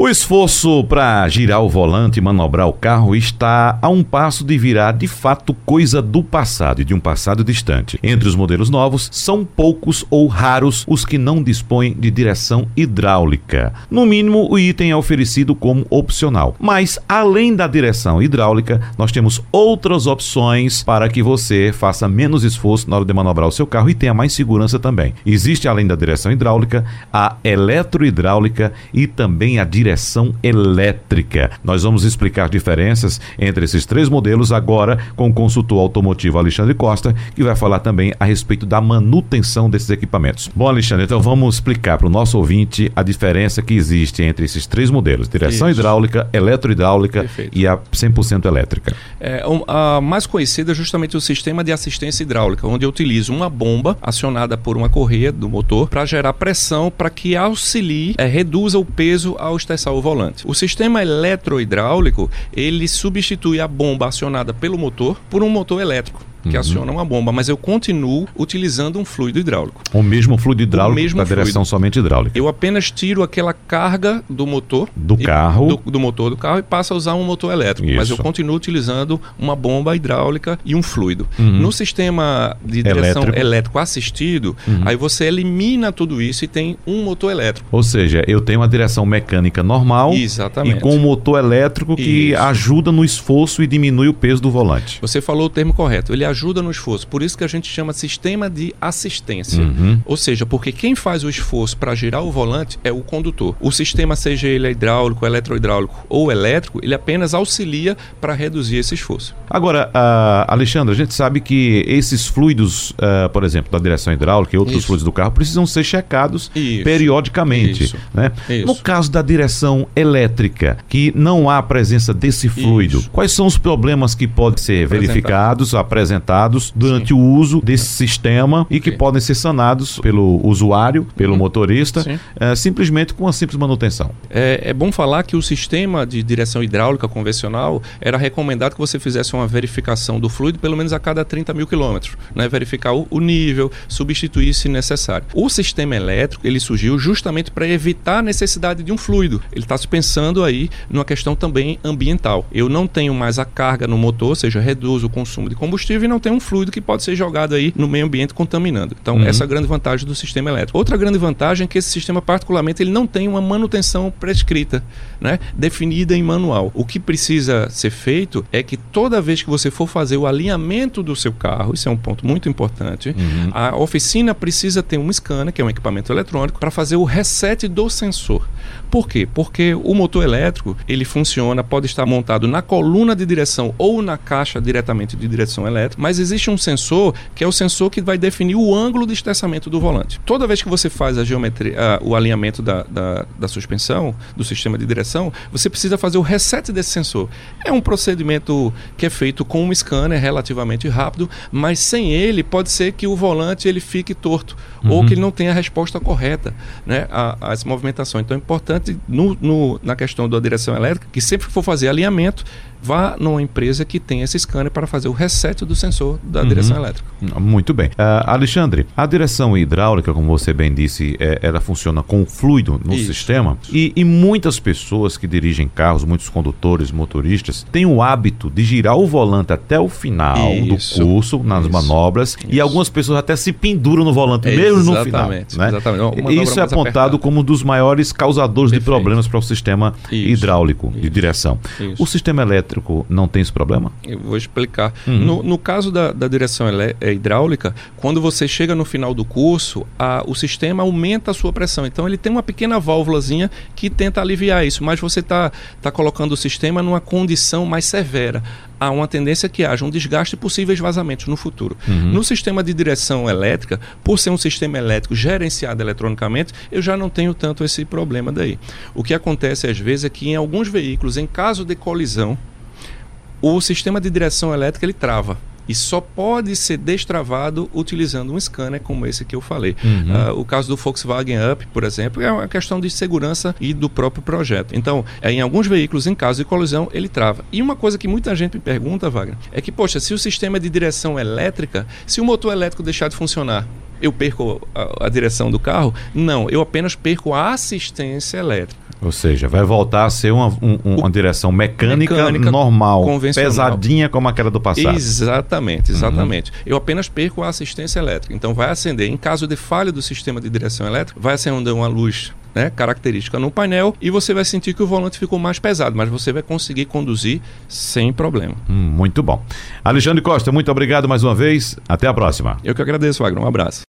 O esforço para girar o volante e manobrar o carro está a um passo de virar de fato coisa do passado e de um passado distante. Entre os modelos novos, são poucos ou raros os que não dispõem de direção hidráulica. No mínimo, o item é oferecido como opcional. Mas, além da direção hidráulica, nós temos outras opções para que você faça menos esforço na hora de manobrar o seu carro e tenha mais segurança também. Existe, além da direção hidráulica, a eletrohidráulica e também a direção direção elétrica. Nós vamos explicar diferenças entre esses três modelos agora com o consultor automotivo Alexandre Costa, que vai falar também a respeito da manutenção desses equipamentos. Bom, Alexandre, então vamos explicar para o nosso ouvinte a diferença que existe entre esses três modelos: direção Isso. hidráulica, eletrohidráulica Perfeito. e a 100% elétrica. É, a mais conhecida é justamente o sistema de assistência hidráulica, onde eu utilizo uma bomba acionada por uma correia do motor para gerar pressão para que auxilie, é, reduza o peso ao estressar o volante. O sistema eletrohidráulico, ele substitui a bomba acionada pelo motor por um motor elétrico que uhum. aciona uma bomba, mas eu continuo utilizando um fluido hidráulico. O mesmo fluido hidráulico mesmo da fluido. direção somente hidráulica. Eu apenas tiro aquela carga do motor do e, carro do, do, motor do carro e passo a usar um motor elétrico, Isso. mas eu continuo utilizando uma bomba hidráulica e um fluido. Uhum. No sistema de direção elétrico, elétrico assistido, uhum. aí você elimina tudo isso e tem um motor elétrico. Ou seja, eu tenho uma direção mecânica normal Exatamente. e com um motor elétrico que isso. ajuda no esforço e diminui o peso do volante. Você falou o termo correto. Ele ajuda ajuda no esforço. Por isso que a gente chama sistema de assistência. Uhum. Ou seja, porque quem faz o esforço para girar o volante é o condutor. O sistema, seja ele hidráulico, eletrohidráulico ou elétrico, ele apenas auxilia para reduzir esse esforço. Agora, uh, Alexandre, a gente sabe que esses fluidos, uh, por exemplo, da direção hidráulica e outros Isso. fluidos do carro, precisam ser checados Isso. periodicamente. Isso. Né? No caso da direção elétrica, que não há presença desse fluido, quais são os problemas que podem ser verificados, apresentados? Apresentados durante Sim. o uso desse sistema e que Sim. podem ser sanados pelo usuário, pelo uhum. motorista, é, simplesmente com uma simples manutenção. É, é bom falar que o sistema de direção hidráulica convencional era recomendado que você fizesse uma verificação do fluido pelo menos a cada 30 mil quilômetros, né? verificar o, o nível, substituir se necessário. O sistema elétrico ele surgiu justamente para evitar a necessidade de um fluido. Ele está se pensando aí numa questão também ambiental. Eu não tenho mais a carga no motor, ou seja, reduzo o consumo de combustível e não tem um fluido que pode ser jogado aí no meio ambiente contaminando. Então, uhum. essa é a grande vantagem do sistema elétrico. Outra grande vantagem é que esse sistema, particularmente, ele não tem uma manutenção prescrita, né, definida em manual. O que precisa ser feito é que toda vez que você for fazer o alinhamento do seu carro, isso é um ponto muito importante, uhum. a oficina precisa ter um scanner, que é um equipamento eletrônico, para fazer o reset do sensor. Por quê? Porque o motor elétrico, ele funciona, pode estar montado na coluna de direção ou na caixa diretamente de direção elétrica, mas existe um sensor que é o sensor que vai definir o ângulo de estressamento do volante. Toda vez que você faz a geometria, o alinhamento da, da, da suspensão, do sistema de direção, você precisa fazer o reset desse sensor. É um procedimento que é feito com um scanner relativamente rápido, mas sem ele pode ser que o volante ele fique torto uhum. ou que ele não tenha a resposta correta né, a, a essa movimentação. Então é importante no, no, na questão da direção elétrica que sempre que for fazer alinhamento, vá numa empresa que tenha esse scanner para fazer o reset do sensor da uhum. direção elétrica. Muito bem. Uh, Alexandre, a direção hidráulica, como você bem disse, é, ela funciona com fluido no Isso. sistema e, e, muitas pessoas que dirigem carros, muitos condutores, motoristas, têm o hábito de girar o volante até o final Isso. do curso, nas Isso. manobras, e algumas pessoas até se penduram no volante, mesmo no final. Né? Exatamente. Isso é apontado apertada. como um dos maiores causadores Perfeito. de problemas para o sistema hidráulico de direção. O sistema elétrico elétrico não tem esse problema? Eu vou explicar. Uhum. No, no, caso da, da direção é, hidráulica, quando você chega no final do curso, a, o sistema aumenta a sua pressão. Então ele tem uma pequena válvulazinha que tenta aliviar isso, mas você está tá colocando o sistema numa condição mais severa há uma tendência que haja um desgaste e possíveis vazamentos no futuro. Uhum. No sistema de direção elétrica, por ser um sistema elétrico gerenciado eletronicamente, eu já não tenho tanto esse problema daí. O que acontece às vezes é que em alguns veículos, em caso de colisão, o sistema de direção elétrica ele trava e só pode ser destravado utilizando um scanner como esse que eu falei. Uhum. Uh, o caso do Volkswagen Up, por exemplo, é uma questão de segurança e do próprio projeto. Então, é, em alguns veículos, em caso de colisão, ele trava. E uma coisa que muita gente me pergunta, Wagner, é que, poxa, se o sistema é de direção elétrica, se o motor elétrico deixar de funcionar, eu perco a, a direção do carro? Não, eu apenas perco a assistência elétrica. Ou seja, vai voltar a ser uma, um, uma direção mecânica, mecânica normal, pesadinha como aquela do passado. Exatamente, exatamente. Uhum. Eu apenas perco a assistência elétrica. Então vai acender, em caso de falha do sistema de direção elétrica, vai acender uma luz né, característica no painel e você vai sentir que o volante ficou mais pesado, mas você vai conseguir conduzir sem problema. Hum, muito bom. Alexandre Costa, muito obrigado mais uma vez. Até a próxima. Eu que agradeço, Wagner. Um abraço.